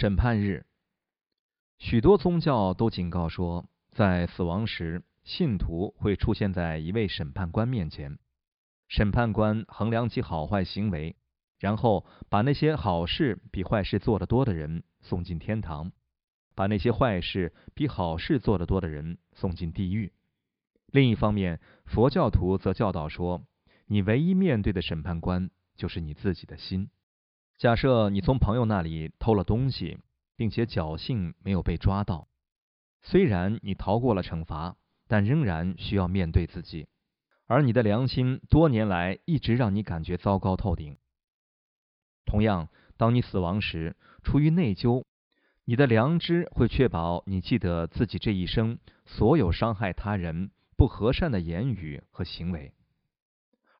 审判日，许多宗教都警告说，在死亡时，信徒会出现在一位审判官面前。审判官衡量其好坏行为，然后把那些好事比坏事做得多的人送进天堂，把那些坏事比好事做得多的人送进地狱。另一方面，佛教徒则教导说，你唯一面对的审判官就是你自己的心。假设你从朋友那里偷了东西，并且侥幸没有被抓到，虽然你逃过了惩罚，但仍然需要面对自己，而你的良心多年来一直让你感觉糟糕透顶。同样，当你死亡时，出于内疚，你的良知会确保你记得自己这一生所有伤害他人、不和善的言语和行为，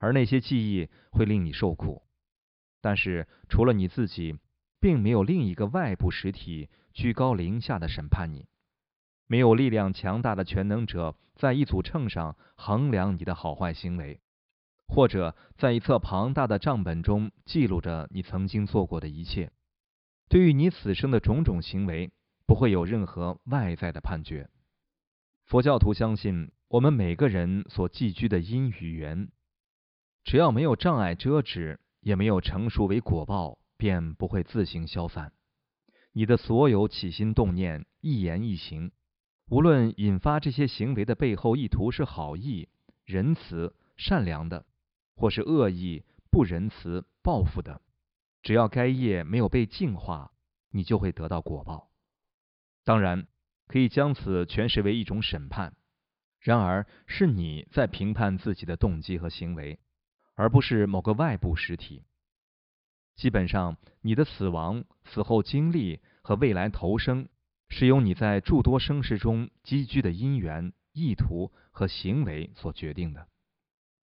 而那些记忆会令你受苦。但是，除了你自己，并没有另一个外部实体居高临下的审判你。没有力量强大的全能者在一组秤上衡量你的好坏行为，或者在一册庞大的账本中记录着你曾经做过的一切。对于你此生的种种行为，不会有任何外在的判决。佛教徒相信，我们每个人所寄居的因与缘，只要没有障碍遮止。也没有成熟为果报，便不会自行消散。你的所有起心动念、一言一行，无论引发这些行为的背后意图是好意、仁慈、善良的，或是恶意、不仁慈、报复的，只要该业没有被净化，你就会得到果报。当然，可以将此诠释为一种审判。然而，是你在评判自己的动机和行为。而不是某个外部实体。基本上，你的死亡、死后经历和未来投生，是由你在诸多生世中积聚的因缘、意图和行为所决定的。